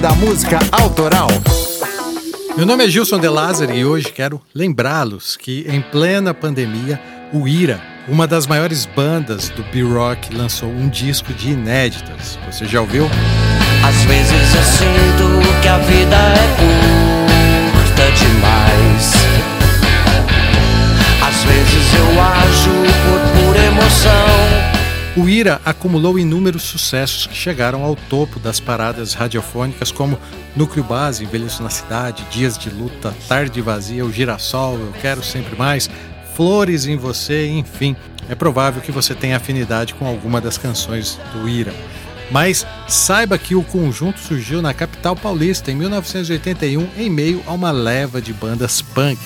Da Música Autoral. Meu nome é Gilson De Lázaro e hoje quero lembrá-los que, em plena pandemia, o Ira, uma das maiores bandas do B-Rock, lançou um disco de inéditas. Você já ouviu? Às vezes eu sinto que a vida é curta demais. O Ira acumulou inúmeros sucessos que chegaram ao topo das paradas radiofônicas, como Núcleo Base, Envelheço na Cidade, Dias de Luta, Tarde Vazia, O Girassol, Eu Quero Sempre Mais, Flores em Você, enfim. É provável que você tenha afinidade com alguma das canções do Ira. Mas saiba que o conjunto surgiu na capital paulista em 1981 em meio a uma leva de bandas punk.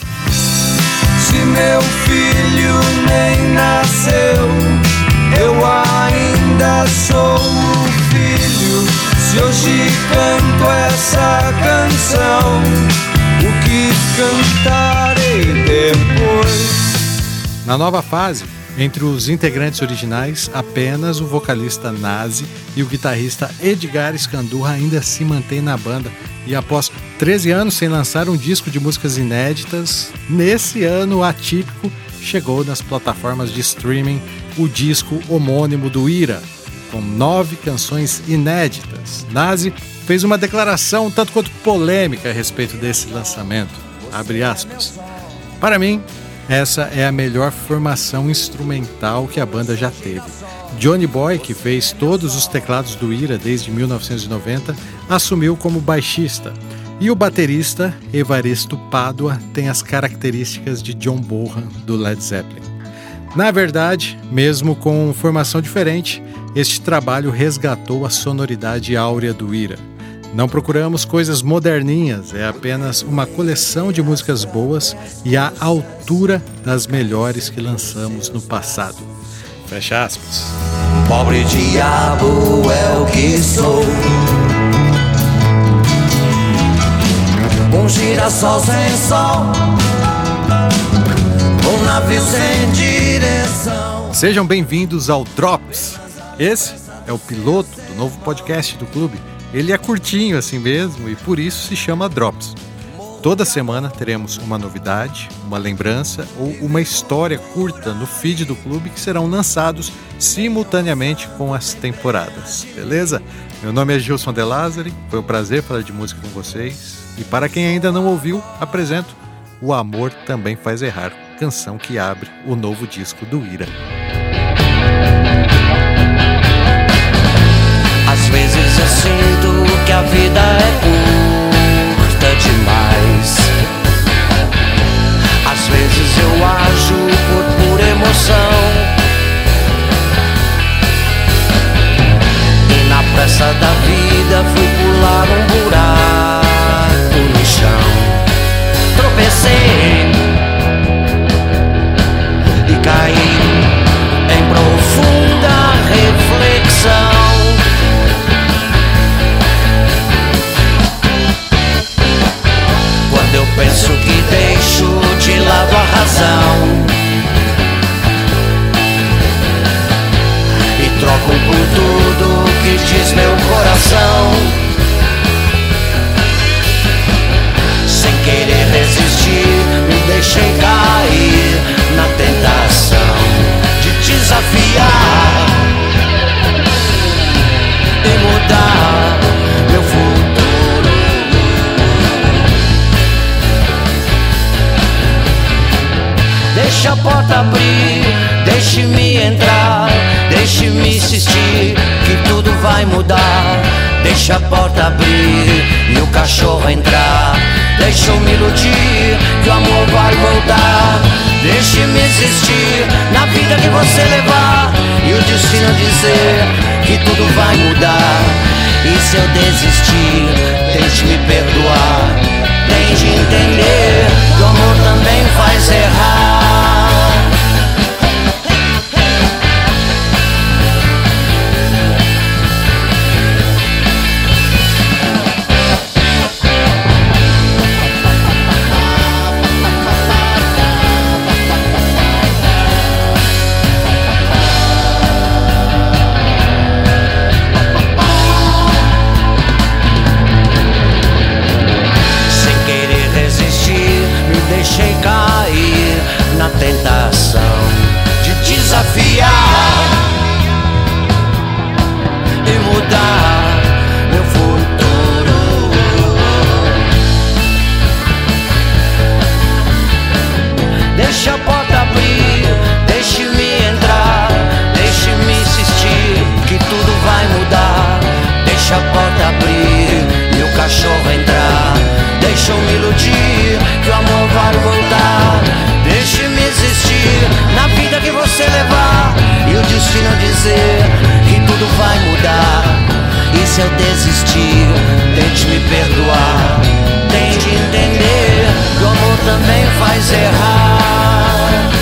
Se meu filho nem nasceu eu ainda sou o filho. Se hoje canto essa canção, o que cantarei depois? Na nova fase, entre os integrantes originais, apenas o vocalista Nazi e o guitarrista Edgar Scandurra ainda se mantêm na banda. E após 13 anos sem lançar um disco de músicas inéditas, nesse ano atípico chegou nas plataformas de streaming o disco homônimo do Ira, com nove canções inéditas. Nazi fez uma declaração tanto quanto polêmica a respeito desse lançamento. Abre aspas. Para mim, essa é a melhor formação instrumental que a banda já teve. Johnny Boy, que fez todos os teclados do Ira desde 1990, assumiu como baixista. E o baterista Evaristo Pádua tem as características de John Bonham do Led Zeppelin. Na verdade, mesmo com formação diferente, este trabalho resgatou a sonoridade áurea do Ira. Não procuramos coisas moderninhas, é apenas uma coleção de músicas boas e à altura das melhores que lançamos no passado. Fecha aspas. Pobre diabo é o que sou. Um girassol sem sol um navio sem direção. Sejam bem-vindos ao Drops. Esse é o piloto do novo podcast do clube. Ele é curtinho assim mesmo e por isso se chama Drops. Toda semana teremos uma novidade, uma lembrança ou uma história curta no feed do clube que serão lançados simultaneamente com as temporadas, beleza? Meu nome é Gilson De Lázari, foi um prazer falar de música com vocês. E para quem ainda não ouviu, apresento O Amor Também Faz Errar, canção que abre o novo disco do Ira. Às vezes eu sinto que a vida é curta demais. Às vezes eu ajo Deixa a porta abrir, deixe-me entrar, deixe-me insistir que tudo vai mudar. Deixa a porta abrir e o cachorro entrar. Deixa eu me iludir que o amor vai voltar. Deixe-me existir na vida que você levar e o destino dizer que tudo vai mudar. E se eu desistir, deixe me perdoar. Tente entender que o amor também faz errar. Se eu desistir, tente me perdoar. Tente entender que o amor também faz errar.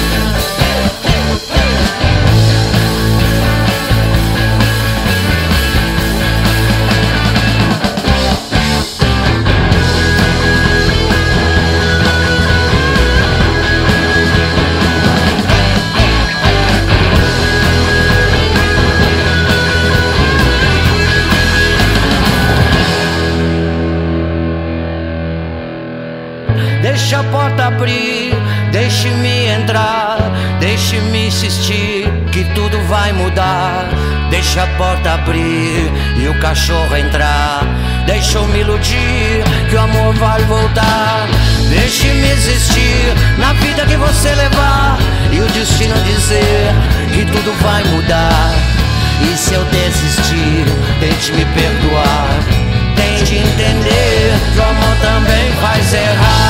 Abrir, deixe-me entrar, deixe-me insistir que tudo vai mudar. Deixa a porta abrir e o cachorro entrar. Deixa eu me iludir que o amor vai voltar. Deixe-me existir na vida que você levar e o destino dizer que tudo vai mudar. E se eu desistir, tente me perdoar. Tente entender que o amor também faz errar